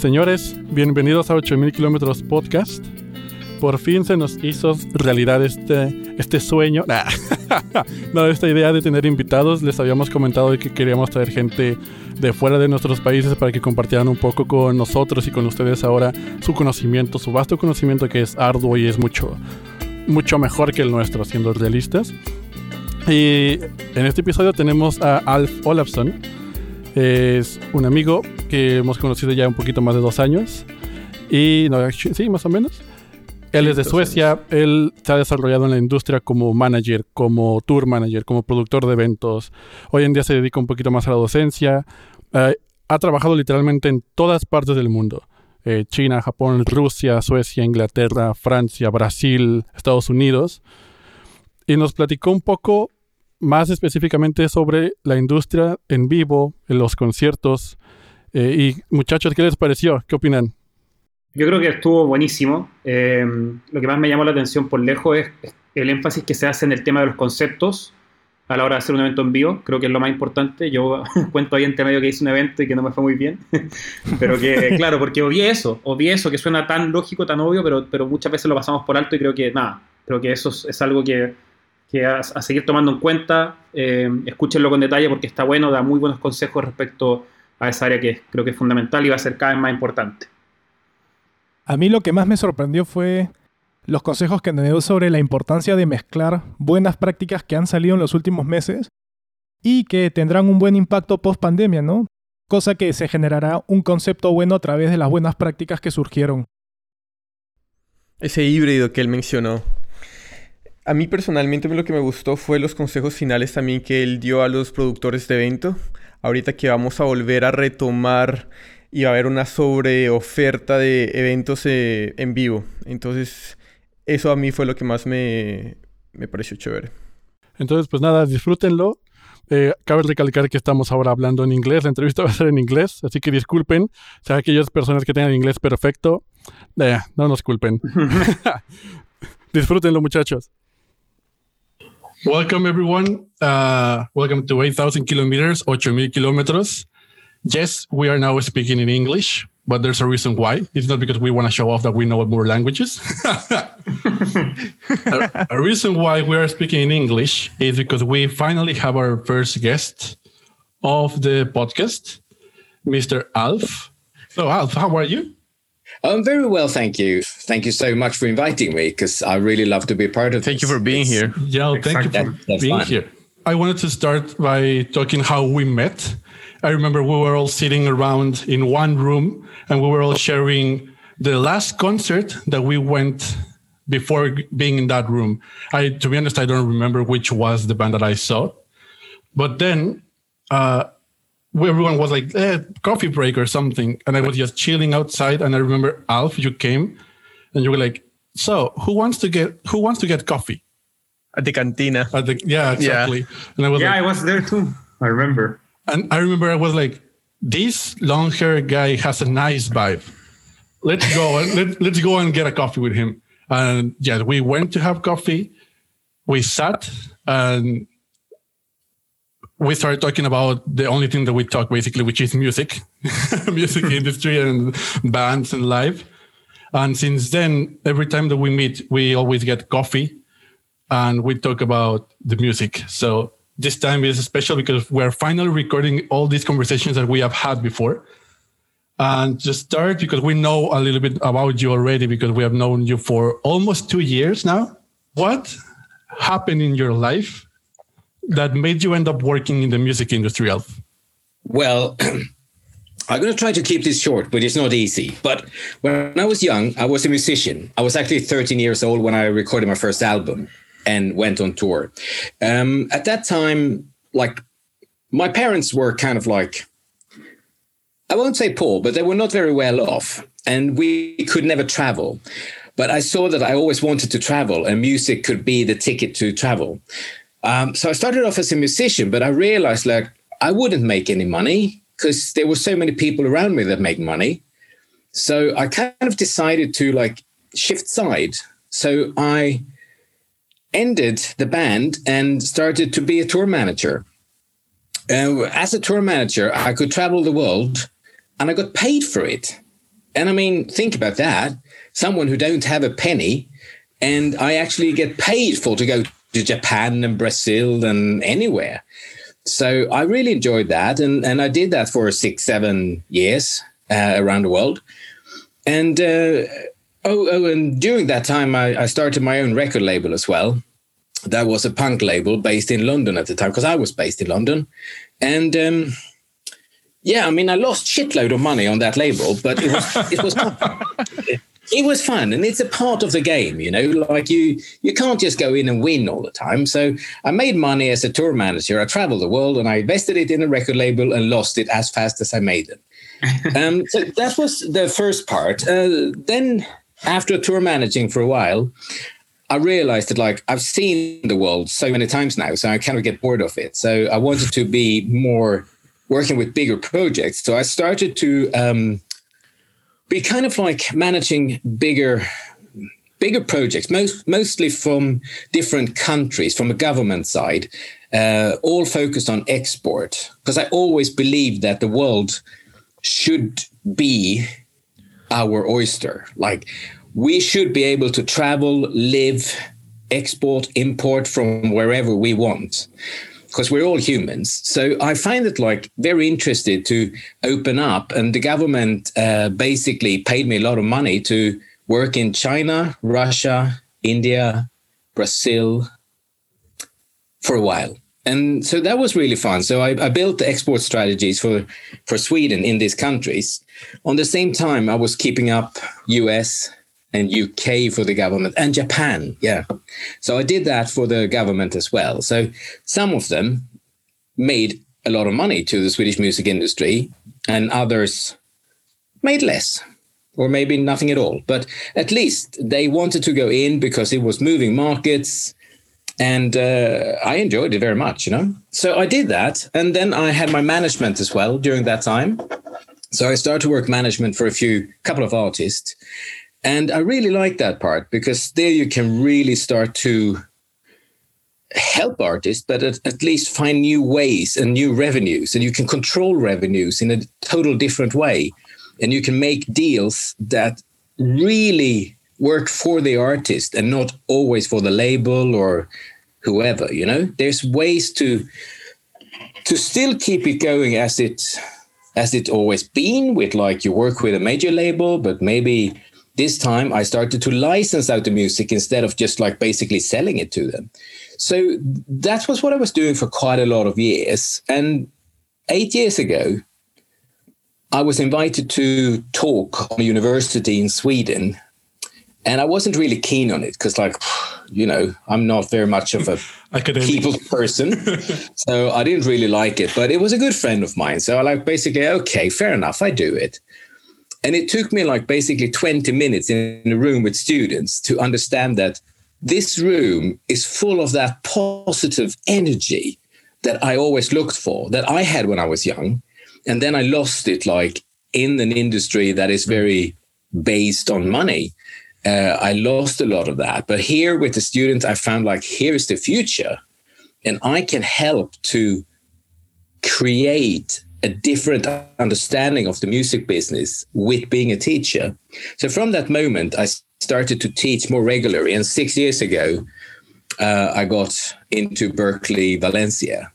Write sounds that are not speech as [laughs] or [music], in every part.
Señores, bienvenidos a 8000 kilómetros podcast. Por fin se nos hizo realidad este, este sueño. [laughs] no, esta idea de tener invitados. Les habíamos comentado que queríamos traer gente de fuera de nuestros países para que compartieran un poco con nosotros y con ustedes ahora su conocimiento, su vasto conocimiento que es arduo y es mucho, mucho mejor que el nuestro, siendo realistas. Y en este episodio tenemos a Alf Olafsson. Es un amigo que hemos conocido ya un poquito más de dos años. Y no, sí, más o menos. Él es de Suecia, él se ha desarrollado en la industria como manager, como tour manager, como productor de eventos. Hoy en día se dedica un poquito más a la docencia. Eh, ha trabajado literalmente en todas partes del mundo. Eh, China, Japón, Rusia, Suecia, Inglaterra, Francia, Brasil, Estados Unidos. Y nos platicó un poco más específicamente sobre la industria en vivo, en los conciertos. Eh, y muchachos, ¿qué les pareció? ¿Qué opinan? Yo creo que estuvo buenísimo. Eh, lo que más me llamó la atención por lejos es el énfasis que se hace en el tema de los conceptos a la hora de hacer un evento en vivo. Creo que es lo más importante. Yo [laughs] cuento ahí entre medio que hice un evento y que no me fue muy bien. [laughs] pero que, claro, porque obvié eso. Obvié eso, que suena tan lógico, tan obvio, pero, pero muchas veces lo pasamos por alto y creo que, nada, creo que eso es, algo que, que a, seguir tomando en cuenta. Eh, escúchenlo con detalle porque está bueno, da muy buenos consejos respecto a esa área que creo que es fundamental y va a ser cada vez más importante. A mí lo que más me sorprendió fue los consejos que me dio sobre la importancia de mezclar buenas prácticas que han salido en los últimos meses y que tendrán un buen impacto post pandemia, ¿no? Cosa que se generará un concepto bueno a través de las buenas prácticas que surgieron. Ese híbrido que él mencionó. A mí personalmente lo que me gustó fue los consejos finales también que él dio a los productores de evento. Ahorita que vamos a volver a retomar y va a haber una sobreoferta de eventos eh, en vivo. Entonces, eso a mí fue lo que más me, me pareció chévere. Entonces, pues nada, disfrútenlo. Eh, cabe recalcar que estamos ahora hablando en inglés. La entrevista [laughs] va a ser en inglés, así que disculpen. O sea, aquellas personas que tengan inglés perfecto, eh, no nos culpen. [laughs] [laughs] Disfrútenlo, muchachos. Welcome, everyone. Uh, welcome to 8,000 kilometers, 8,000 kilómetros. yes, we are now speaking in English, but there's a reason why. It's not because we want to show off that we know more languages. [laughs] a, a, reason why we are speaking in English is because we finally have our first guest of the podcast, Mr. Alf. So, Alf, how are you? I'm very well, thank you. Thank you so much for inviting me because I really love to be part of. Thank this. you for being it's, here. Yeah, thank you for that, being fun. here. I wanted to start by talking how we met I remember we were all sitting around in one room and we were all sharing the last concert that we went before being in that room. I, to be honest, I don't remember which was the band that I saw, but then uh, everyone was like, eh, coffee break or something. And I was just chilling outside. And I remember Alf, you came and you were like, so who wants to get, who wants to get coffee? At the cantina. At the, yeah, exactly. Yeah. And I was yeah, like, I was there too. I remember. And I remember I was like, this long hair guy has a nice vibe. Let's go and [laughs] let, let's go and get a coffee with him. And yeah, we went to have coffee. We sat and we started talking about the only thing that we talk basically, which is music, [laughs] music hmm. industry and bands and live. And since then, every time that we meet, we always get coffee and we talk about the music. So this time is special because we're finally recording all these conversations that we have had before. And just start, because we know a little bit about you already, because we have known you for almost two years now. What happened in your life that made you end up working in the music industry, Alf? Well, [clears throat] I'm going to try to keep this short, but it's not easy. But when I was young, I was a musician. I was actually 13 years old when I recorded my first album and went on tour. Um, at that time, like my parents were kind of like, I won't say poor, but they were not very well off, and we could never travel. But I saw that I always wanted to travel, and music could be the ticket to travel. Um, so I started off as a musician, but I realized like I wouldn't make any money because there were so many people around me that make money. So I kind of decided to like shift side. So I ended the band and started to be a tour manager. Uh, as a tour manager, I could travel the world and I got paid for it. And I mean, think about that. Someone who don't have a penny, and I actually get paid for to go to Japan and Brazil and anywhere. So I really enjoyed that, and and I did that for six, seven years uh, around the world. And uh, oh, oh, and during that time, I, I started my own record label as well. That was a punk label based in London at the time because I was based in London, and. Um, yeah, I mean, I lost shitload of money on that label, but it was it was [laughs] it was fun, and it's a part of the game, you know. Like you you can't just go in and win all the time. So I made money as a tour manager. I traveled the world, and I invested it in a record label and lost it as fast as I made it. [laughs] um, so that was the first part. Uh, then, after tour managing for a while, I realized that like I've seen the world so many times now, so I kind of get bored of it. So I wanted to be more working with bigger projects. So I started to um, be kind of like managing bigger bigger projects, most mostly from different countries, from a government side, uh, all focused on export. Because I always believe that the world should be our oyster. Like we should be able to travel, live, export, import from wherever we want because we're all humans. So I find it like very interested to open up, and the government uh, basically paid me a lot of money to work in China, Russia, India, Brazil for a while. And so that was really fun. So I, I built the export strategies for, for Sweden in these countries. On the same time, I was keeping up US, and UK for the government and Japan. Yeah. So I did that for the government as well. So some of them made a lot of money to the Swedish music industry and others made less or maybe nothing at all. But at least they wanted to go in because it was moving markets. And uh, I enjoyed it very much, you know. So I did that, and then I had my management as well during that time. So I started to work management for a few couple of artists, and I really like that part because there you can really start to help artists, but at, at, least find new ways and new revenues. And you can control revenues in a total different way. And you can make deals that really work for the artist and not always for the label or whoever, you know? There's ways to to still keep it going as it as it always been with like you work with a major label, but maybe this time I started to license out the music instead of just like basically selling it to them. So that was what I was doing for quite a lot of years. And eight years ago, I was invited to talk on a university in Sweden. And I wasn't really keen on it because, like, [sighs] you know, I'm not very much of a [laughs] people person. [laughs] so I didn't really like it, but it was a good friend of mine. So I like basically, okay, fair enough, I do it. And it took me like basically 20 minutes in a room with students to understand that this room is full of that positive energy that I always looked for, that I had when I was young. And then I lost it like in an industry that is very based on money. Uh, I lost a lot of that. But here with the students, I found like, here's the future. And I can help to create a different understanding of the music business with being a teacher. So from that moment, I started to teach more regularly. And six years ago, uh, I got into Berklee, Valencia,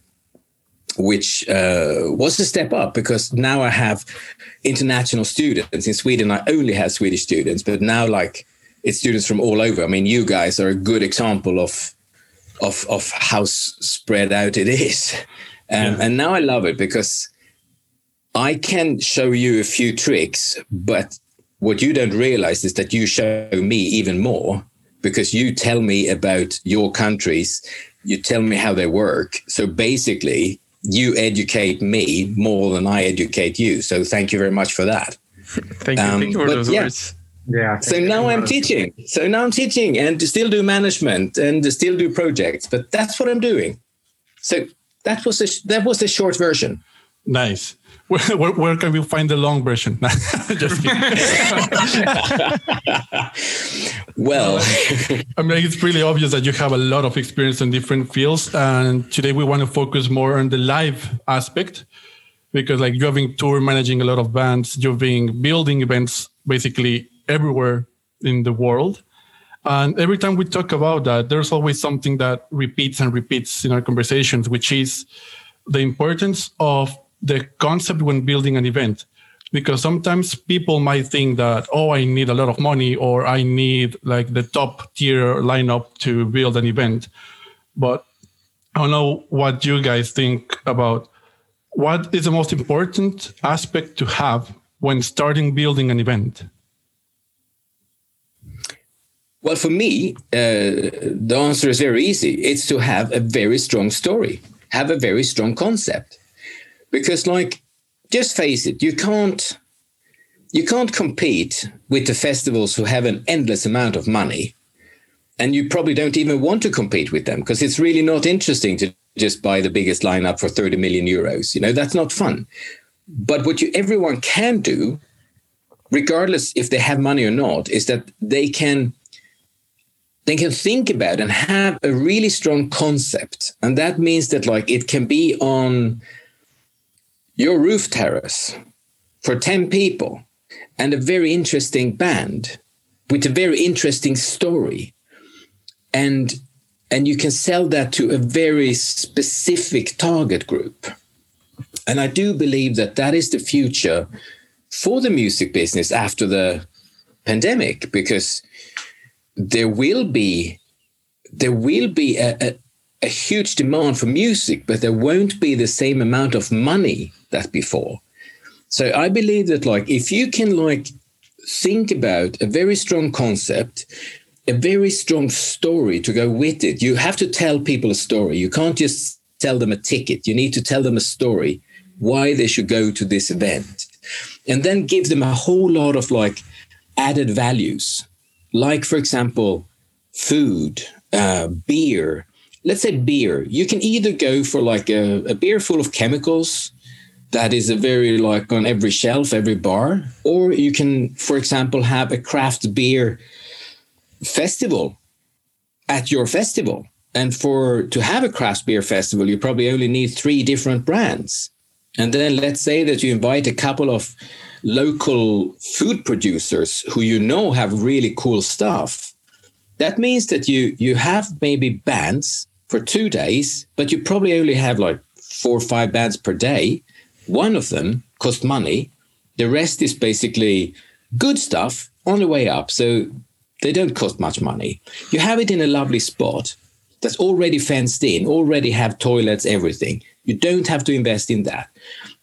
which uh, was a step up because now I have international students. In Sweden, I only had Swedish students, but now like it's students from all over. I mean, you guys are a good example of of of how spread out it is. [laughs] Um, yeah. And now I love it because I can show you a few tricks, but what you don't realize is that you show me even more because you tell me about your countries, you tell me how they work. So basically, you educate me more than I educate you. So thank you very much for that. thank you. Um, thank you for those yeah. words. Yeah. So now I'm teaching. So now I'm teaching and still do management and still do projects, but that's what I'm doing. So that was the, that was the short version. Nice. Where, where, where, can we find the long version? [laughs] Just well, [laughs] I mean, it's really obvious that you have a lot of experience in different fields. And today we want to focus more on the live aspect. because like you have been tour managing a lot of bands, you've been building events basically everywhere in the world. And every time we talk about that, there's always something that repeats and repeats in our conversations, which is the importance of the concept when building an event. Because sometimes people might think that, oh, I need a lot of money or I need like the top tier lineup to build an event. But I don't know what you guys think about what is the most important aspect to have when starting building an event. Well, for me, uh, the answer is very easy. It's to have a very strong story, have a very strong concept. Because, like, just face it, you can't you can't compete with the festivals who have an endless amount of money, and you probably don't even want to compete with them because it's really not interesting to just buy the biggest lineup for 30 million euros. You know, that's not fun. But what you everyone can do, regardless if they have money or not, is that they can they can think about and have a really strong concept. And that means that like it can be on your roof terrace for 10 people and a very interesting band with a very interesting story. And and you can sell that to a very specific target group. And I do believe that that is the future for the music business after the pandemic because there will be there will be a, a, a, huge demand for music, but there won't be the same amount of money that before. So I believe that like if you can like think about a very strong concept, a very strong story to go with it, you have to tell people a story. You can't just tell them a ticket. You need to tell them a story why they should go to this event. And then give them a whole lot of like added values like, for example, food, uh, beer. Let's say beer. You can either go for like a, a beer full of chemicals that is a very like on every shelf, every bar, or you can, for example, have a craft beer festival at your festival. And for to have a craft beer festival, you probably only need three different brands. And then let's say that you invite a couple of local food producers who you know have really cool stuff. That means that you you have maybe bands for two days, but you probably only have like four or five bands per day. One of them cost money. The rest is basically good stuff on the way up. So they don't cost much money. You have it in a lovely spot that's already fenced in, already have toilets, everything. You don't have to invest in that.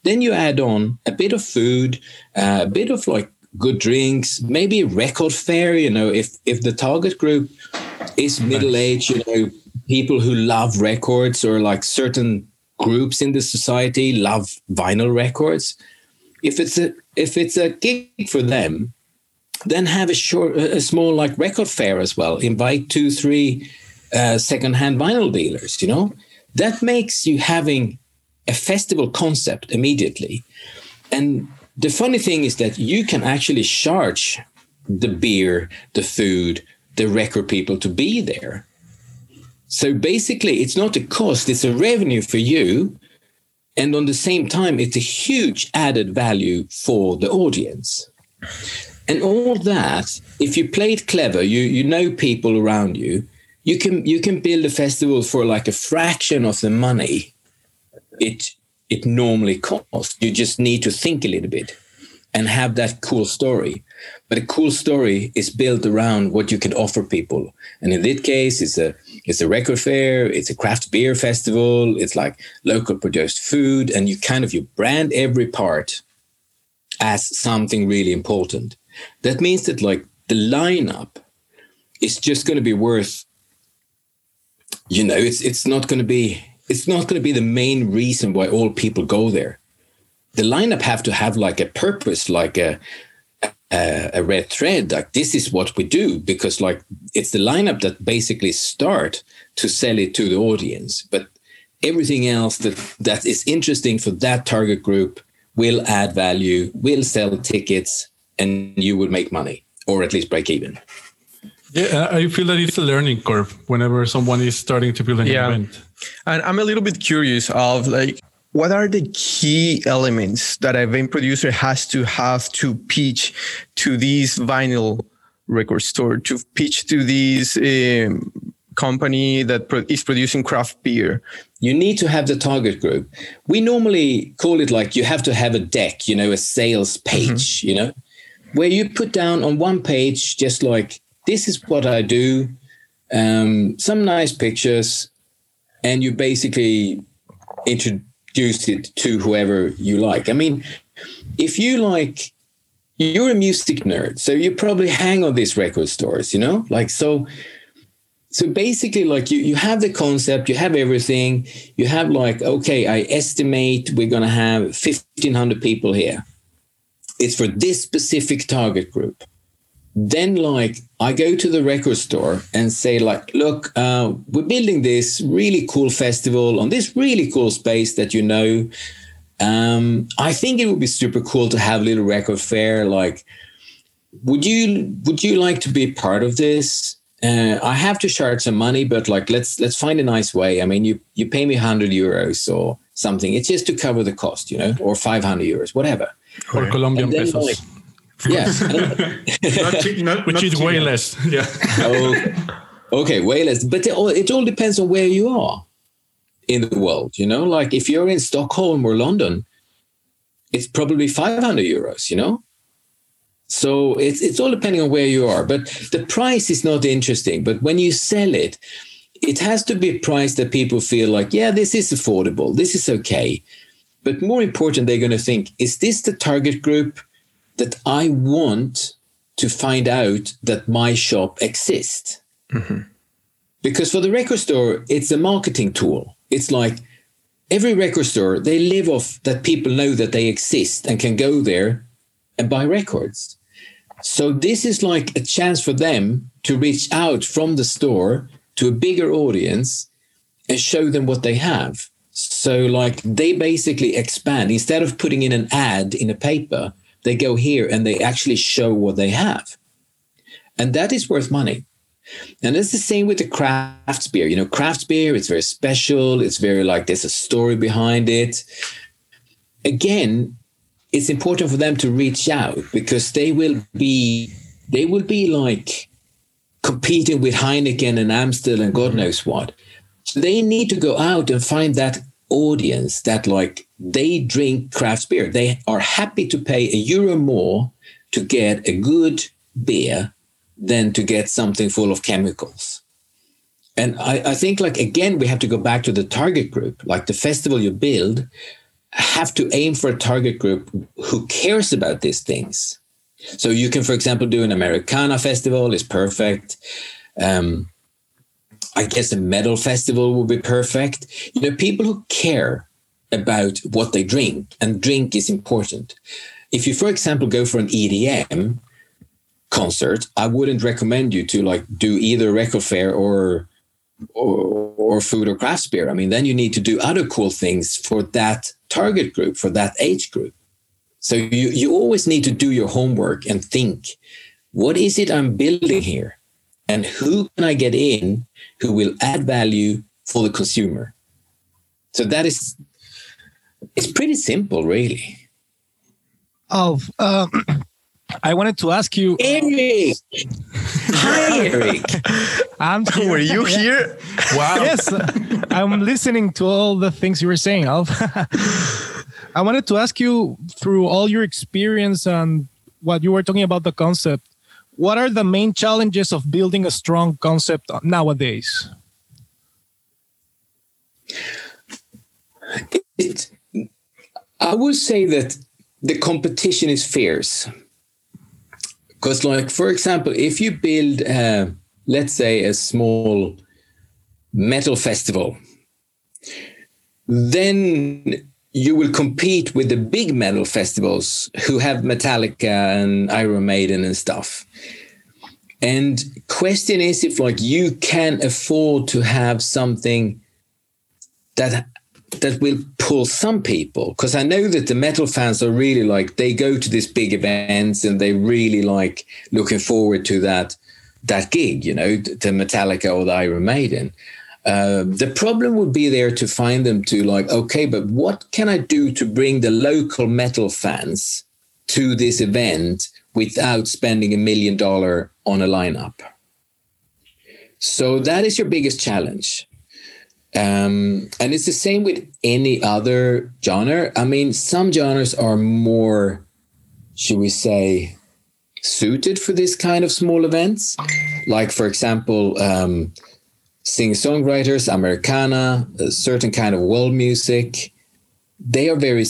Then you add on a bit of food, uh, a bit of like good drinks, maybe a record fair. You know, if if the target group is middle aged, you know, people who love records or like certain groups in the society love vinyl records. If it's a if it's a gig for them, then have a short, a small like record fair as well. Invite two, three uh, secondhand vinyl dealers. You know, that makes you having a festival concept immediately. And the funny thing is that you can actually charge the beer, the food, the record people to be there. So basically, it's not a cost, it's a revenue for you. And on the same time, it's a huge added value for the audience. And all that, if you play it clever, you, you know people around you, you can you can build a festival for like a fraction of the money it it normally costs. You just need to think a little bit and have that cool story. But a cool story is built around what you can offer people. And in this case, it's a it's a record fair, it's a craft beer festival, it's like local produced food, and you kind of you brand every part as something really important. That means that like the lineup is just going to be worth you know it's it's not going to be it's not going to be the main reason why all people go there. The lineup have to have like a purpose, like a, a, a red thread. Like this is what we do because like it's the lineup that basically start to sell it to the audience. But everything else that that is interesting for that target group will add value, will sell tickets, and you will make money or at least break even. Yeah, uh, I feel that it's a learning curve whenever someone is starting to build an yeah. event. And I'm a little bit curious of like what are the key elements that a event producer has to have to pitch to these vinyl record store to pitch to this um, company that pro- is producing craft beer you need to have the target group we normally call it like you have to have a deck you know a sales page mm-hmm. you know where you put down on one page just like this is what i do um, some nice pictures and you basically introduce it to whoever you like. I mean if you like you're a music nerd so you probably hang on these record stores you know? Like so so basically like you you have the concept you have everything you have like okay i estimate we're to have 1500 people here. It's for this specific target group then like i go to the record store and say like look uh, we're building this really cool festival on this really cool space that you know um, i think it would be super cool to have a little record fair like would you would you like to be part of this uh, I have to charge some money, but like let's let's find a nice way. I mean, you you pay me hundred euros or something. It's just to cover the cost, you know, or five hundred euros, whatever. Or Colombian pesos. Like, yeah, [laughs] not, [laughs] not, which not is way less. [laughs] Yeah. okay. okay, way less. But it all, it all depends on where you are in the world. You know, like if you're in Stockholm or London, it's probably five hundred euros. You know, so it's it's all depending on where you are. But the price is not interesting. But when you sell it, it has to be a price that people feel like, yeah, this is affordable, this is okay. But more important, they're going to think, is this the target group that I want to find out that my shop exists? Mm-hmm. Because for the record store, it's a marketing tool. It's like every record store, they live off that people know that they exist and can go there and buy records. So this is like a chance for them to reach out from the store to a bigger audience and show them what they have. So like they basically expand instead of putting in an ad in a paper, they go here and they actually show what they have. And that is worth money. And it's the same with the craft beer. You know, craft beer, it's very special. It's very like there's a story behind it. Again, it's important for them to reach out because they will be they will be like competing with Heineken and Amstel and God mm-hmm. knows what. So they need to go out and find that audience that like they drink craft beer. They are happy to pay a euro more to get a good beer than to get something full of chemicals. And I, I think like again we have to go back to the target group, like the festival you build have to aim for a target group who cares about these things. So you can, for example, do an Americana festival is perfect. Um, I guess a metal festival would be perfect. You know, people who care about what they drink, and drink is important. If you, for example, go for an EDM concert, I wouldn't recommend you to like do either record fair or or, or food or craft beer. I mean, then you need to do other cool things for that target group, for that age group. So you, you always need to do your homework and think, what is it I'm building here? And who can I get in who will add value for the consumer? So that is, it's pretty simple, really. Oh, um, [clears throat] I wanted to ask you, Eric. Hi, Eric. [laughs] I'm here. [laughs] Were you [laughs] here? Wow. yes, I'm listening to all the things you were saying, Alf. I wanted to ask you through all your experience and what you were talking about the concept. What are the main challenges of building a strong concept nowadays? It, I would say that the competition is fierce because, like, for example, if you build, uh, let's say, a small metal festival, then you will compete with the big metal festivals who have Metallica and Iron Maiden and stuff. And question is if like you can afford to have something that that will pull some people because I know that the metal fans are really like they go to these big events and they really like looking forward to that that gig, you know, the Metallica or the Iron Maiden. Uh, the problem would be there to find them to like, okay, but what can I do to bring the local metal fans to this event without spending a million dollar on a lineup? So that is your biggest challenge. Um, and it's the same with any other genre. I mean, some genres are more, should we say, suited for this kind of small events. Like, for example, um, singer songwriters, Americana, a certain kind of world music. They are very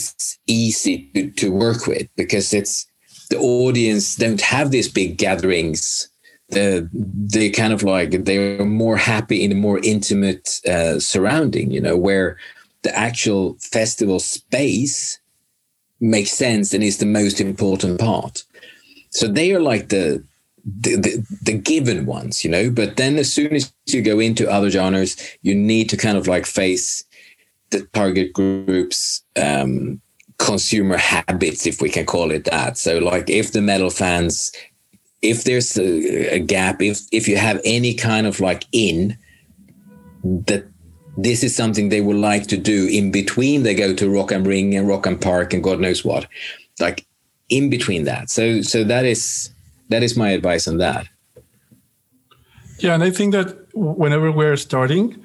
easy to, to work with because it's the audience don't have these big gatherings uh, they kind of like they're more happy in a more intimate uh, surrounding, you know, where the actual festival space makes sense and is the most important part. So they are like the the, the, the given ones, you know. But then as soon as you go into other genres, you need to kind of like face the target groups um, consumer habits, if we can call it that. So, like, if the metal fans if there's a, a, gap, if if you have any kind of like in that this is something they would like to do in between they go to Rock am Ring and Rock and Park and God knows what, like in between that. So so that is that is my advice on that. Yeah, and I think that whenever we're starting,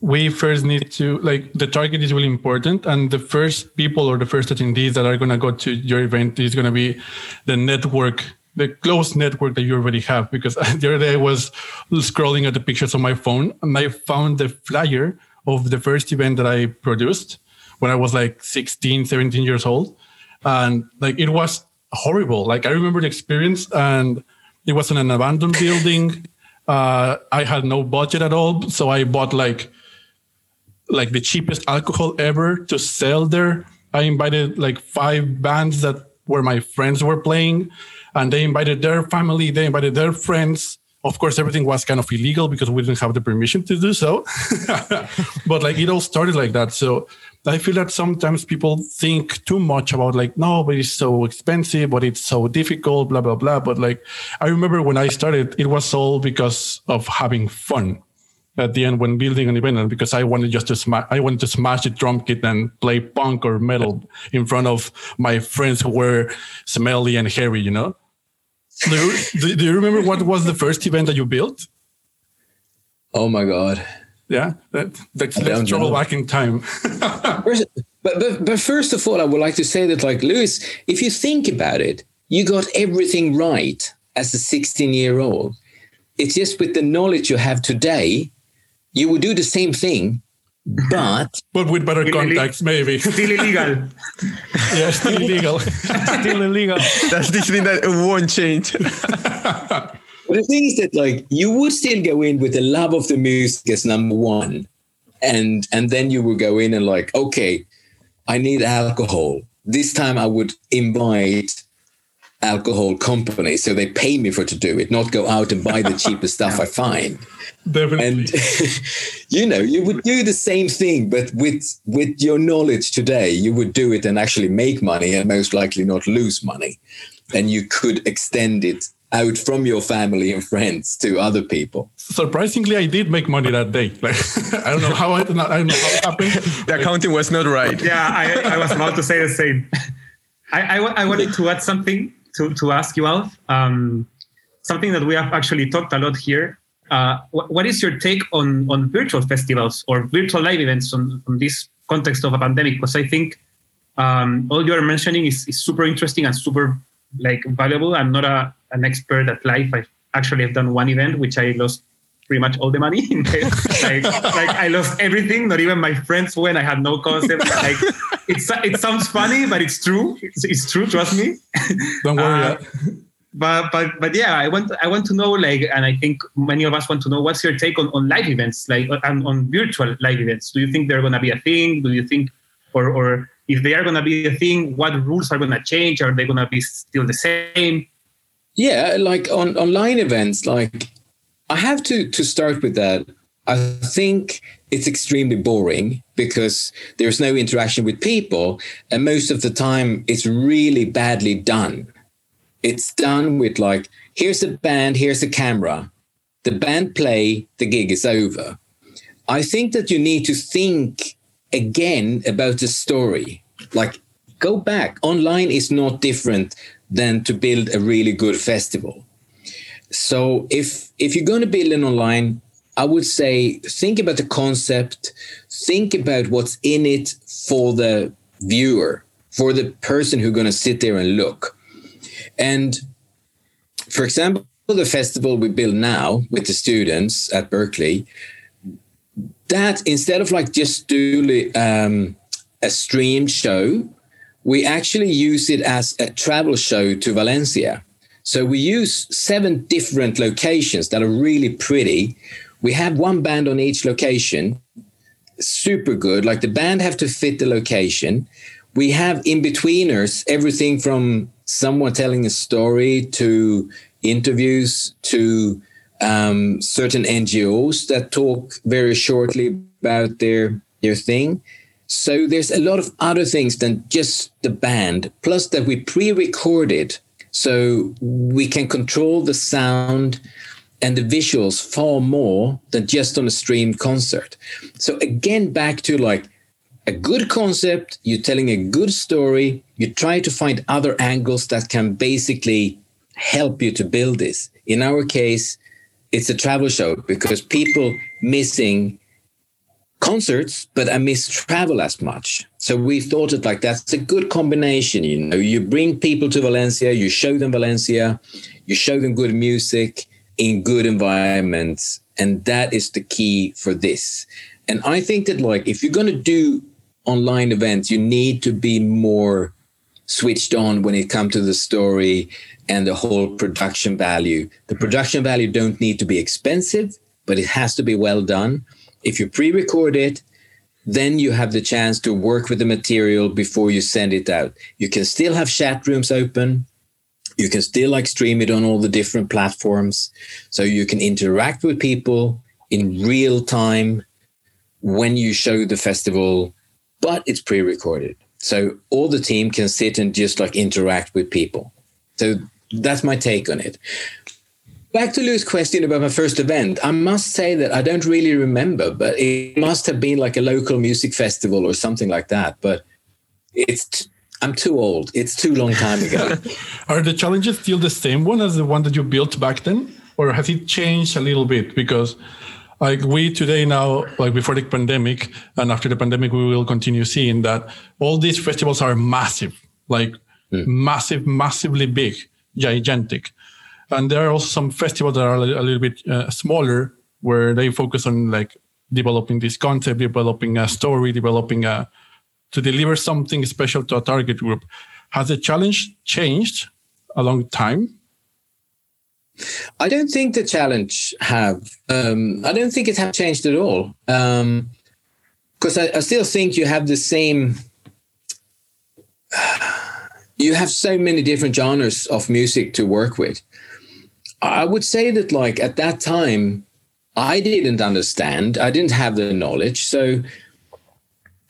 we first need to like the target is really important and the first people or the first attendees that are going to go to your event is going to be the network the close network that you already have. Because [laughs] the other day I was scrolling at the pictures on my phone and I found the flyer of the first event that I produced when I was like 16, 17 years old. And like it was horrible. Like I remember the experience and it was in an abandoned [laughs] building. Uh, I had no budget at all. So I bought like like the cheapest alcohol ever to sell there. I invited like five bands that were my friends were playing and they invited their family, they invited their friends. Of course, everything was kind of illegal because we didn't have the permission to do so. [laughs] but like it all started like that. So I feel that sometimes people think too much about like, no, but it's so expensive, but it's so difficult, blah, blah, blah. But like, I remember when I started, it was all because of having fun at the end when building an event because I wanted just to smash I wanted to smash the drum kit and play punk or metal in front of my friends who were smelly and hairy, you know. Do you, do you remember what was the first event that you built? Oh my god! Yeah, that, that's, let's travel back in time. [laughs] but, but but first of all, I would like to say that, like Lewis, if you think about it, you got everything right as a 16 year old. It's just with the knowledge you have today, you would do the same thing, but [laughs] but with better contacts, maybe. [laughs] Still illegal. [laughs] yeah, still illegal. Still illegal. That's the thing that won't change. but the thing is that like you would still go in with the love of the music as number one, and and then you would go in and like, okay, I need alcohol. This time I would invite alcohol companies so they pay me for to do it, not go out and buy the [laughs] cheapest stuff I find. Definitely. And [laughs] you know, you would do the same thing, but with with your knowledge today, you would do it and actually make money and most likely not lose money. And you could extend it out from your family and friends to other people. Surprisingly, I did make money that day. Like, [laughs] I don't know how it, I don't know how it happened. the accounting was not right. Yeah, I, I was about to say the same. I, I, I wanted to add something to, to ask you, Alf. Um, something that we have actually talked a lot here uh, what is your take on, on virtual festivals or virtual live events on, on this context of a pandemic? Because I think um, all you're mentioning is, is super interesting and super like valuable. I'm not a, an expert at live. I actually have done one event which I lost pretty much all the money. [laughs] like, like I lost everything. Not even my friends went. I had no concept. Like it's it sounds funny, but it's true. It's, it's true. Trust me. Don't worry. Uh, but but but yeah, I want I want to know like, and I think many of us want to know what's your take on, on live events, like on, on virtual live events. Do you think they're gonna be a thing? Do you think, or or if they are gonna be a thing, what rules are gonna change? Are they gonna be still the same? Yeah, like on online events, like I have to to start with that. I think it's extremely boring because there's no interaction with people, and most of the time it's really badly done it's done with like, here's a band, here's a camera. The band play, the gig is over. I think that you need to think again about the story. Like, go back. Online is not different than to build a really good festival. So if if you're going to build an online, I would say think about the concept, think about what's in it for the viewer, for the person who's going to sit there and look. And for example, the festival we build now with the students at Berklee, that instead of like just doing um, a stream show, we actually use it as a travel show to Valencia. So we use seven different locations that are really pretty. We have one band on each location, super good. Like the band have to fit the location. We have in betweeners everything from someone telling a story to interviews to um, certain NGOs that talk very shortly about their their thing. So there's a lot of other things than just the band. Plus that we pre-recorded, so we can control the sound and the visuals far more than just on a streamed concert. So again, back to like a good concept, you're telling a good story, you try to find other angles that can basically help you to build this. In our case, it's a travel show because people missing concerts, but I miss travel as much. So we thought it like that's a good combination. You know, you bring people to Valencia, you show them Valencia, you show them good music in good environments, and that is the key for this. And I think that like if you're going to do online events, you need to be more switched on when it comes to the story and the whole production value. The production value don't need to be expensive, but it has to be well done. If you pre-record it, then you have the chance to work with the material before you send it out. You can still have chat rooms open. You can still like stream it on all the different platforms. So you can interact with people in real time when you show the festival, but it's pre-recorded. So all the team can sit and just like interact with people. So that's my take on it. Back to Lou's question about my first event, I must say that I don't really remember, but it must have been like a local music festival or something like that. But it's I'm too old. It's too long time ago. [laughs] Are the challenges still the same one as the one that you built back then, or has it changed a little bit? Because like we today now, like before the pandemic and after the pandemic, we will continue seeing that all these festivals are massive, like mm. massive, massively big gigantic. And there are also some festivals that are a little bit uh, smaller where they focus on like developing this concept, developing a story, developing a to deliver something special to a target group. Has the challenge changed along time? I don't think the challenge have. Um, I don't think it have changed at all. Because um, I, I still think you have the same [sighs] you have so many different genres of music to work with. I would say that, like, at that time, I didn't understand, I didn't have the knowledge. So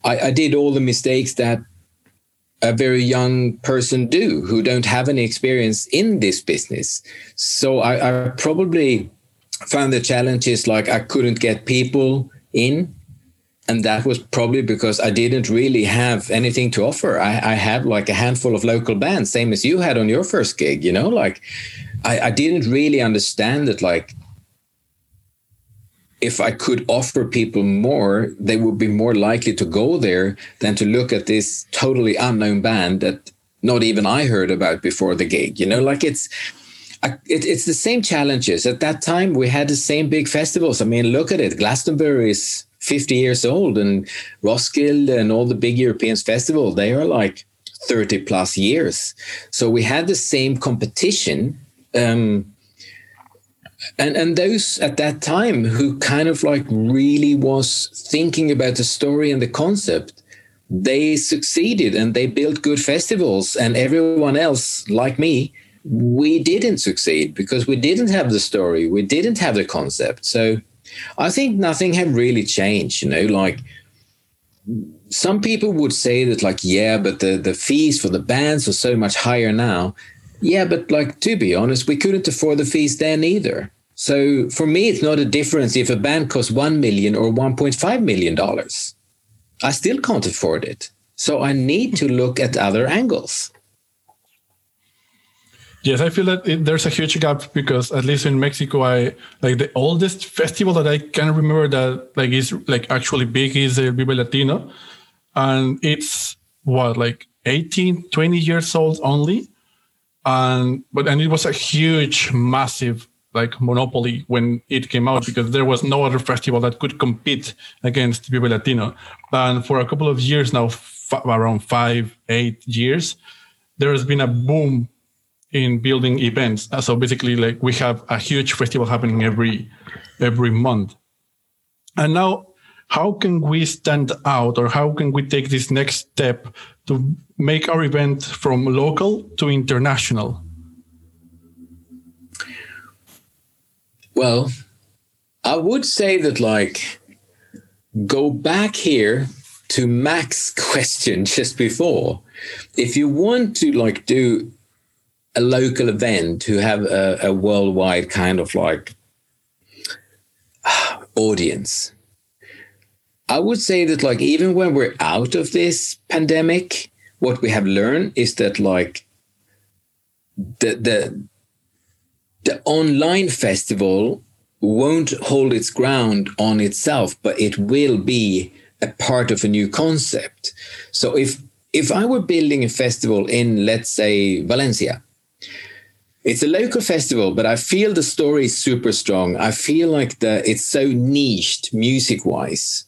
I, I did all the mistakes that a very young person do who don't have any experience in this business. So I, I probably found the challenges like I couldn't get people in and that was probably because I didn't really have anything to offer. I, I had like a handful of local bands, same as you had on your first gig. You know, like I, I didn't really understand that. Like, if I could offer people more, they would be more likely to go there than to look at this totally unknown band that not even I heard about before the gig. You know, like it's. It, it's the same challenges. At that time, we had the same big festivals. I mean, look at it. Glastonbury is 50 years old and Roskilde and all the big European festivals, they are like 30 plus years. So we had the same competition. Um, and and those at that time who kind of like really was thinking about the story and the concept they succeeded and they built good festivals. And everyone else like me we didn't succeed because we didn't have the story. We didn't have the concept. So I think nothing had really changed, you know, like some people would say that like yeah but the the fees for the bands are so much higher now yeah but like to be honest we couldn't afford the fees then either So for me, it's not a difference if a band costs one million or 1.5 million dollars. I still can't afford it. So I need to look at other angles. Yes, I feel that it, there's a huge gap because at least in Mexico, I like the oldest festival that I can remember that like is like actually big is El Vive Latino, and it's what like 18, 20 years old only, and but and it was a huge, massive like monopoly when it came out because there was no other festival that could compete against Vive Latino, and for a couple of years now, f- around five, eight years, there has been a boom in building events. So basically, like we have a huge festival happening every every month. And now, how can we stand out, or how can we take this next step to make our event from local to international? Well, I would say that like go back here to Mac's [laughs] question just before. If you want to like do a local event to have a, a worldwide kind of like [sighs] audience, I would say that like even when we're out of this pandemic, what we have learned is that like the the the online festival won't hold its ground on itself, but it will be a part of a new concept. So if if I were building a festival in, let's say, Valencia, it's a local festival, but I feel the story is super strong. I feel like the it's so niched music wise,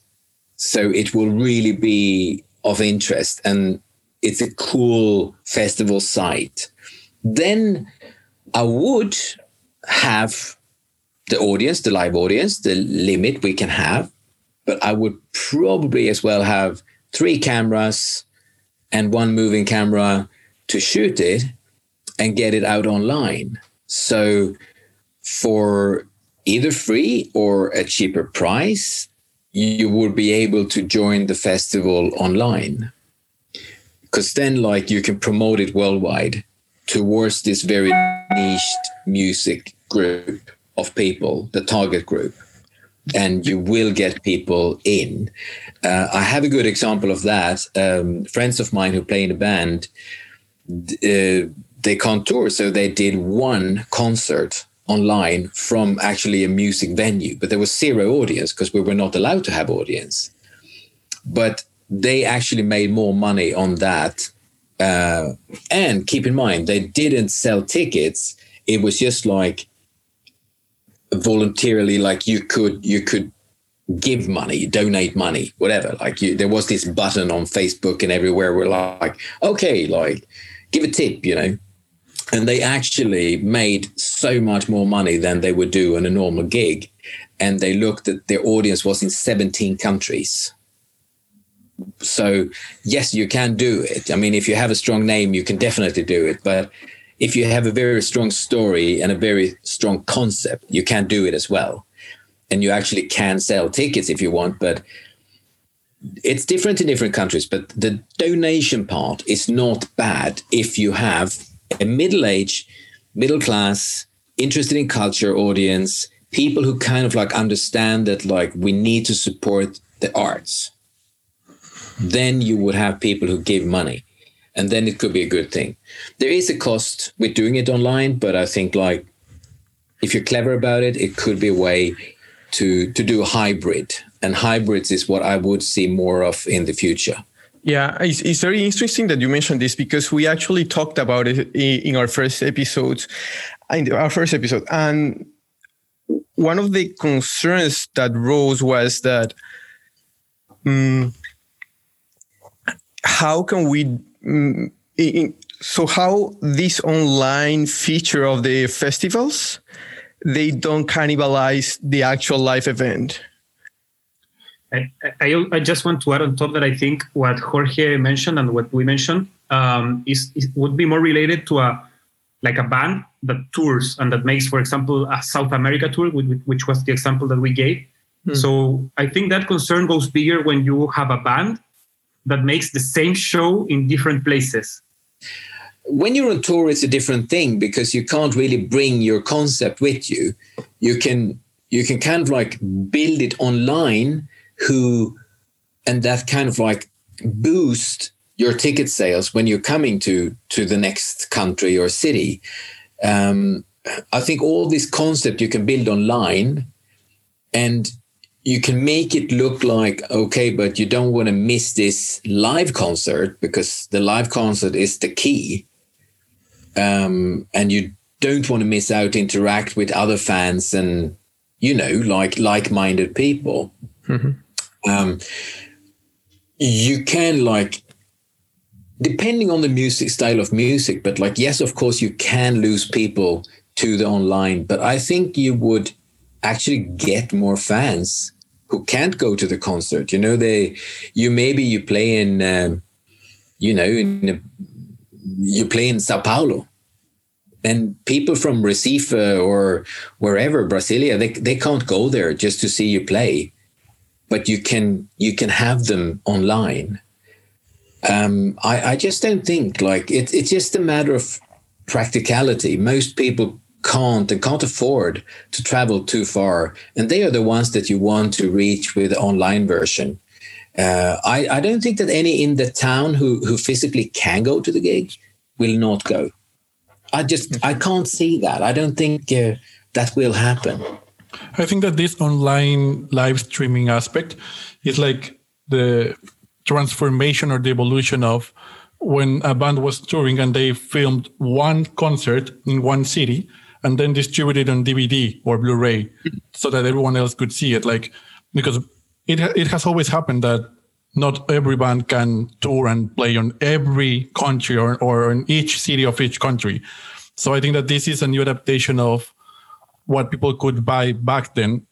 so it will really be of interest, and it's a cool festival site. Then I would have the audience, the live audience, the limit we can have, but I would probably as well have three cameras and one moving camera to shoot it and get it out online. So for either free or a cheaper price, you would be able to join the festival online. Because then, like, you can promote it worldwide towards this very niched music group of people, the target group, and you will get people in. Uh, I have a good example of that. Um, friends of mine who play in a band, uh, they can't tour, so they did one concert online from actually a music venue, but there was zero audience because we were not allowed to have audience. But they actually made more money on that. Uh, and keep in mind, they didn't sell tickets. It was just like voluntarily, like you could you could give money, donate money, whatever. Like you, there was this button on Facebook and everywhere. We're like, okay, like give a tip, you know. And they actually made so much more money than they would do in a normal gig. And they looked at their audience was in 17 countries. So yes, you can do it. I mean, if you have a strong name, you can definitely do it. But if you have a very strong story and a very strong concept, you can do it as well. And you actually can sell tickets if you want, but it's different in different countries. But the donation part is not bad if you have a middle age, middle class, interested in culture audience, people who kind of like understand that like we need to support the arts. Then you would have people who give money and then it could be a good thing. There is a cost with doing it online, but I think like if you're clever about it, it could be a way to to do a hybrid. And hybrids is what I would see more of in the future. Yeah, it's, it's very interesting that you mentioned this because we actually talked about it in our first episodes, in our first episode, and one of the concerns that rose was that um, how can we mm, so how this online feature of the festivals they don't cannibalize the actual live event I, I, I just want to add on top that I think what Jorge mentioned and what we mentioned um, is, is would be more related to a like a band that tours and that makes, for example, a South America tour, which, which was the example that we gave. So I think that concern goes bigger when you have a band that makes the same show in different places. when you're on tour, it's a different thing because you can't really bring your concept with you. You can you can kind of like build it online who and that kind of like boost your ticket sales when you're coming to to the next country or city um, i think all this concept you can build online and you can make it look like okay but you don't want to miss this live concert because the live concert is the key um, and you don't want to miss out interact with other fans and you know like like-minded people mm-hmm. um, you can like depending on the music style of music but like yes of course you can lose people to the online but i think you would actually get more fans who can't go to the concert. You know they you maybe you play in um, you know in you play in sao paulo. And people from recife or wherever brasilia they, they can't go there just to see you play. But you can you can have them online. Um, I, I just don't think like it, it's just a matter of practicality. Most people can't and can't afford to travel too far. And they are the ones that you want to reach with the online version. Uh, I, I don't think that any in the town who, who physically can go to the gig will not go. I just i can't see that. I don't think uh, that will happen. I think that this online live streaming aspect is like the transformation or the evolution of when a band was touring and they filmed one concert in one city and then distributed on DVD or Blu-ray so that everyone else could see it. Like because it it has always happened that not every band can tour and play on every country or, or in each city of each country. So I think that this is a new adaptation of what people could buy back then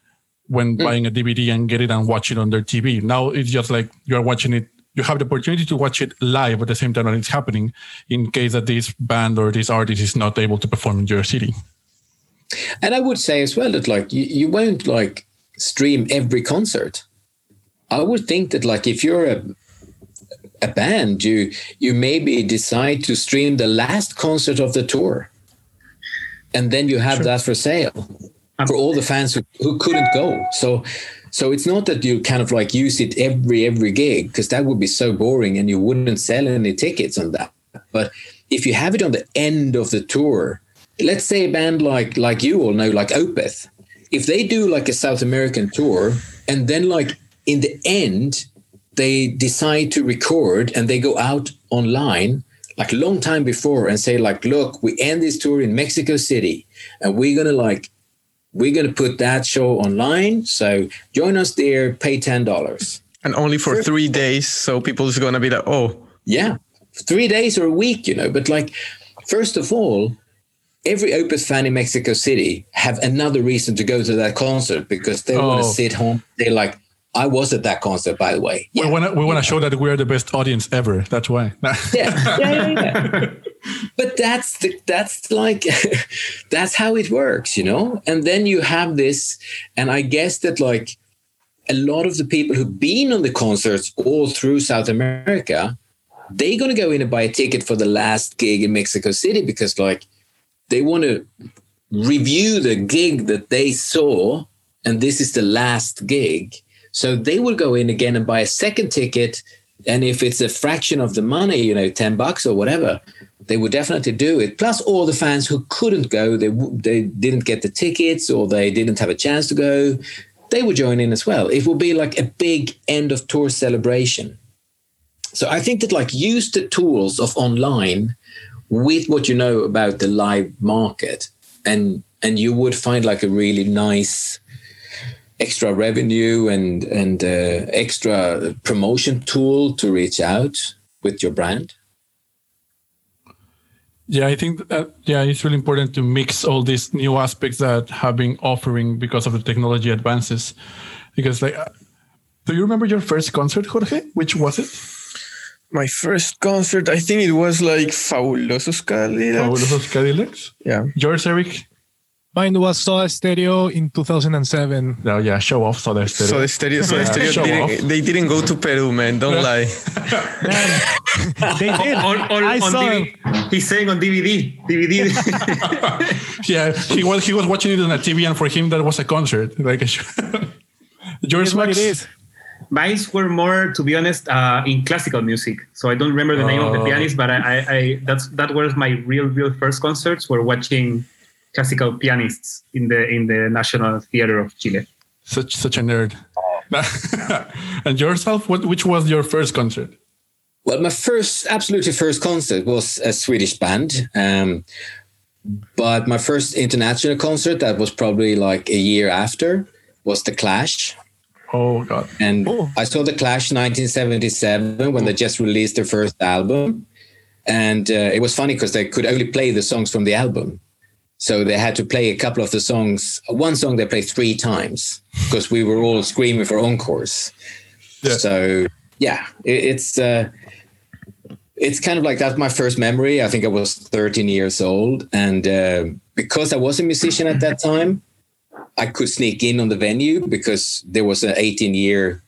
when mm. buying a DVD and get it and watch it on their TV. Now it's just like you're watching it. You have the opportunity to watch it live at the same time that it's happening, in case that this band or this artist is not able to perform in your city. And I would say as well that like you, you won't like stream every concert. I would think that like if you're a a band, you you maybe decide to stream the last concert of the tour and then you have sure. that for sale um, for all the fans who, who couldn't go. So so it's not that you kind of like use it every every gig because that would be so boring and you wouldn't sell any tickets on that. But if you have it on the end of the tour, let's say a band like like you all know like Opeth, if they do like a South American tour and then like in the end they decide to record and they go out online like a long time before and say like look we end this tour in mexico city and we're gonna like we're gonna put that show online. So join us there pay ten dollars. And only for three days so people's gonna be like oh. Yeah. Three days or a week you know but like first of all every Opeth fan in Mexico City have another reason to go to that concert because they oh. want to sit home. They're like, I was at that concert, by the way. Yeah. We want to we want to show that we're the best audience ever. That's why. yeah, [laughs] yeah, yeah, yeah. [laughs] but that's the, that's like [laughs] that's how it works, you know. And then you have this, and I guess that like a lot of the people who've been on the concerts all through South America, they're gonna go in and buy a ticket for the last gig in Mexico City because like they want to review the gig that they saw, and this is the last gig so they will go in again and buy a second ticket. And if it's a fraction of the money, you know, 10 bucks or whatever, they would definitely do it. Plus all the fans who couldn't go, they, they didn't get the tickets or they didn't have a chance to go, they would join in as well. It will be like a big end of tour celebration. So I think that like use the tools of online with what you know about the live market and and you would find like a really nice extra revenue and and uh, extra promotion tool to reach out with your brand? Yeah i think that, yeah it's really important to mix all these new aspects that have been offering because of the technology advances. Because like do you remember your first concert jorge? Which was it my first concert i think it was like fabulosos cadillacs fabulosos cadillacs yeah yours eric Mine was Soda Stereo in 2007. Oh, yeah, show off Soda Stereo. Soda Stereo, so Yeah, stereo didn't, they didn't go to Peru, man. Don't lie. Man, they did. On, on, I on saw them. DVD, he's saying on DVD. DVD. [laughs] [laughs] yeah, he was he was watching it on a TV, and for him that was a concert. Like, [laughs] yours, Here's what Max? it is. Mine were more, to be honest, uh, in classical music. So I don't remember the name of the Oh. pianist, but I, I, I that's that was my real, real first concerts. Were watching classical pianists in the in the National Theater of Chile. Such such a nerd. [laughs] and yourself, what which was your first concert? Well, my first, absolutely first concert was a Swedish band. Um, but my first international concert, that was probably like a year after, was The Clash. Oh God. And Oh. I saw The Clash 1977 when they just released their first album. And uh, it was funny because they could only play the songs from the album. So they had to play a couple of the songs. One song they played three times because we were all screaming for encores. Yeah. So yeah, it, it's uh, it's kind of like that's my first memory. I think I was 13 years old, and uh, because I was a musician at that time, I could sneak in on the venue because there was an 18 year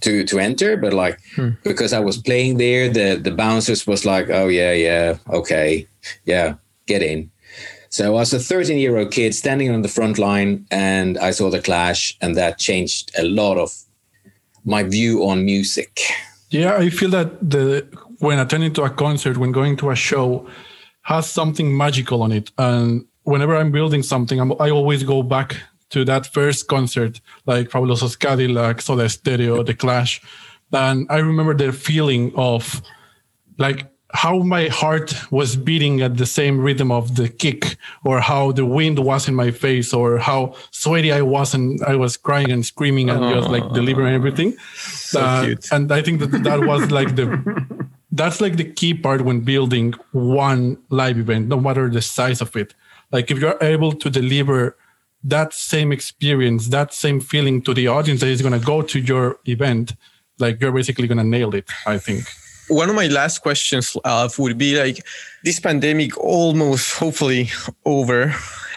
to to enter. But like hmm. because I was playing there, the the bouncers was like, oh yeah, yeah, okay, yeah, get in. So I was a 13 year old kid standing on the front line, and I saw the Clash, and that changed a lot of my view on music. Yeah, I feel that the when attending to a concert, when going to a show, has something magical on it. And whenever I'm building something, I'm, I always go back to that first concert, like Fabulosos Cadillac, Soda Stereo, The Clash. And I remember the feeling of like how my heart was beating at the same rhythm of the kick or how the wind was in my face or how sweaty I was and I was crying and screaming and just like delivering everything. Uh, cute. and I think that that was like the [laughs] that's like the key part when building one live event, no matter the size of it. Like if you're able to deliver that same experience, that same feeling to the audience that is going to go to your event, like you're basically going to nail it. I think. one of my last questions uh, would be like this pandemic almost hopefully over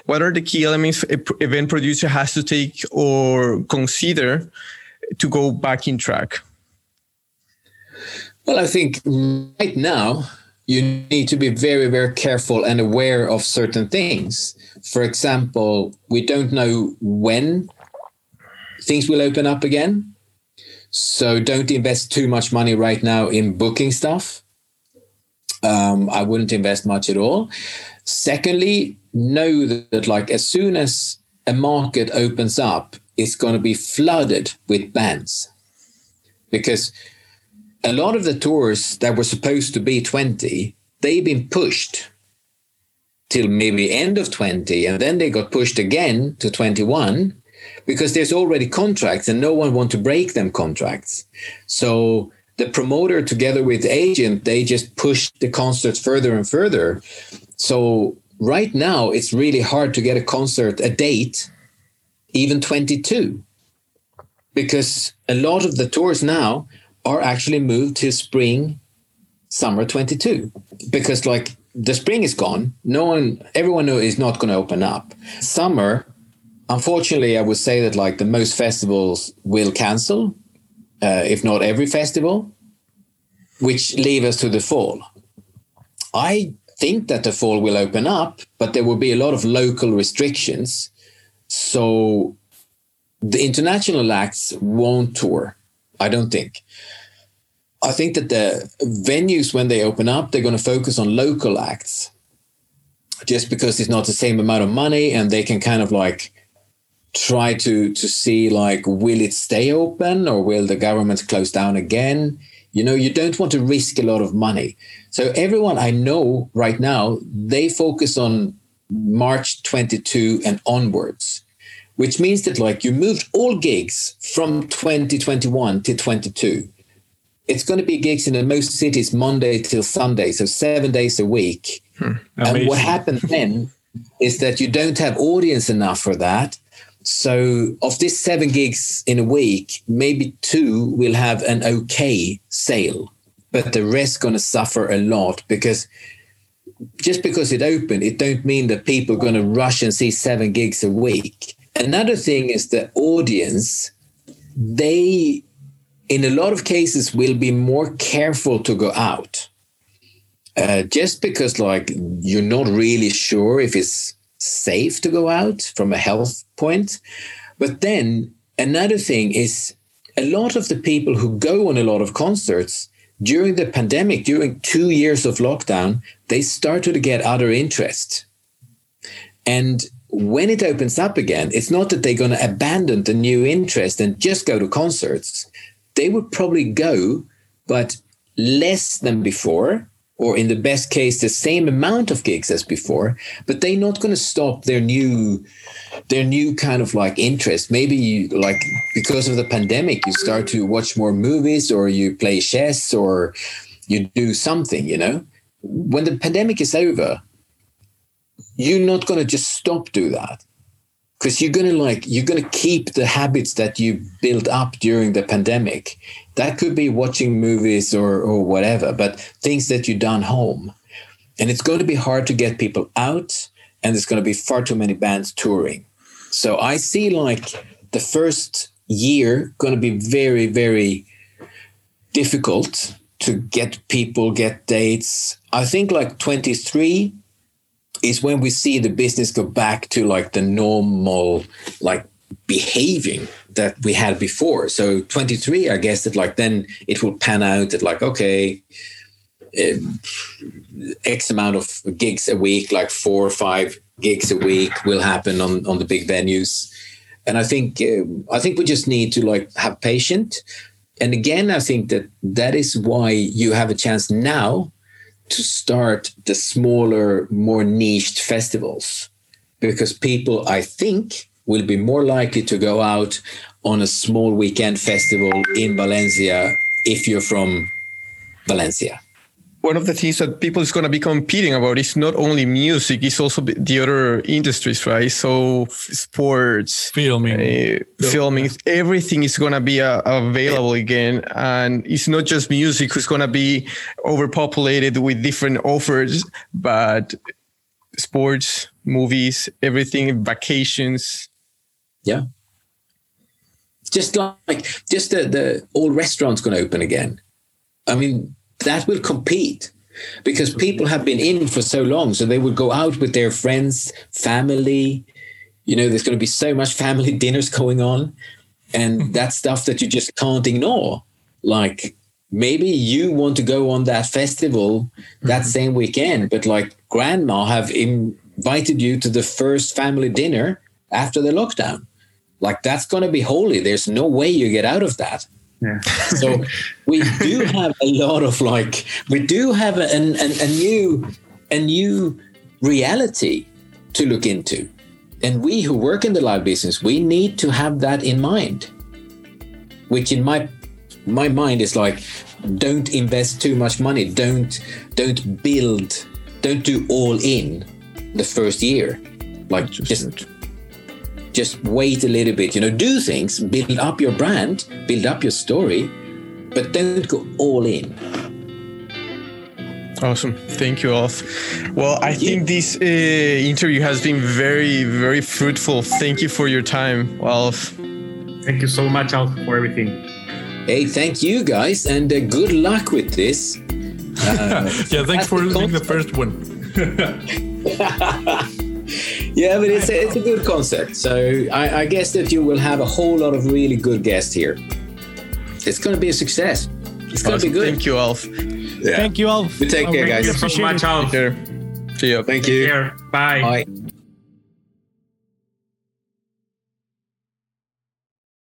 what are the key elements a p- event producer has to take or consider to go back in track Well, I think right now you need to be very, very careful and aware of certain things. For example, we don't know when things will open up again. So don't invest too much money right now in booking stuff. Um, I wouldn't invest much at all. Secondly, know that, that like as soon as a market opens up, it's going to be flooded with bands because a lot of the tours that were supposed to be 20 they've been pushed till maybe end of 20 and then they got pushed again to 21 because there's already contracts and no one want to break them contracts. So the promoter together with the agent they just push the concerts further and further. So right now it's really hard to get a concert a date even 22 because a lot of the tours now are actually moved to spring summer 22 because like the spring is gone. No one everyone is not going to open up. Summer unfortunately i would say that like the most festivals will cancel uh, if not every festival which leave us to the fall. I think that the fall will open up but there will be a lot of local restrictions. So the international acts won't tour i don't think. I think that the venues, when they open up, they're going to focus on local acts just because it's not the same amount of money and they can kind of like try to to see like will it stay open or will the government close down again? You know you don't want to risk a lot of money. So everyone i know right now they focus on march 22 and onwards which means that like you moved all gigs from 2021 to 22 it's going to be gigs in most cities Monday till Sunday, so seven days a week. Hmm, and what happens then is that you don't have audience enough for that. So of these seven gigs in a week, maybe two will have an okay sale, but the rest going to suffer a lot because just because it opened, it don't mean that people are going to rush and see seven gigs a week. Another thing is the audience. They, in a lot of cases, will be more careful to go out. Uh, just because, like, you're not really sure if it's safe to go out from a health point. But then another thing is a lot of the people who go on a lot of concerts during the pandemic, during two years of lockdown, they started to get other interests. And when it opens up again, it's not that they're going to abandon the new interest and just go to concerts. They would probably go, but less than before or in the best case the same amount of gigs as before but they're not going to stop their new their new kind of like interest maybe you like because of the pandemic you start to watch more movies or you play chess or you do something you know when the pandemic is over you're not going to just stop do that. Because you're going to like you're going to keep the habits that you built up during the pandemic. That could be watching movies or or whatever but things that you done home. And it's going to be hard to get people out and there's going to be far too many bands touring. So i see like the first year going to be very very difficult to get people get dates. I think like 23 is when we see the business go back to like the normal like behaving that we had before. So 23 i guess that like then it will pan out that like okay um, x amount of gigs a week like four or five gigs a week will happen on on the big venues. And i think uh, i think we just need to like have patience. And again i think that that is why you have a chance now to start the smaller, more niched festivals because people, I think, will be more likely to go out on a small weekend festival in Valencia if you're from Valencia one of the things that people is going to be competing about is not only music, it's also the other industries, right? So sports, filming, uh, filming, everything is going to be uh, available again. And it's not just music who's going to be overpopulated with different offers, but sports, movies, everything, vacations. Yeah. Just like, just the, the all restaurants going to open again. I mean, that will compete because people have been in for so long. So they would go out with their friends, family. You know, there's going to be so much family [laughs] dinners going on. And mm-hmm. that's stuff that you just can't ignore. Like maybe you want to go on that festival that mm-hmm. same weekend, but like grandma have invited you to the first family dinner after the lockdown. Like that's going to be holy. There's no way you get out of that. Yeah. [laughs] so we do have a lot of like we do have a, a, a new a new reality to look into. And we who work in the live business, we need to have that in mind. Which in my my mind is like don't invest too much money. Don't don't build don't do all in the first year. Like just just wait a little bit. You know, do things, build up your brand, build up your story, but don't go all in. Awesome. Thank you, Alf. Well, I think this uh, interview has been very, very fruitful. Thank you for your time, Alf. Thank you so much, Alf, for everything. Hey, thank you guys, and uh, good luck with this. [laughs] Uh, yeah, thanks for being the first one. [laughs] yeah, but it's a, it's a good concept. So I, I, guess that you will have a whole lot of really good guests here. It's going to be a success. It's going to be good. Thank you, Alf. Yeah. Thank you, Alf. We take care, guys. Thank you so much, Alf. See you. Thank you. Bye. Bye.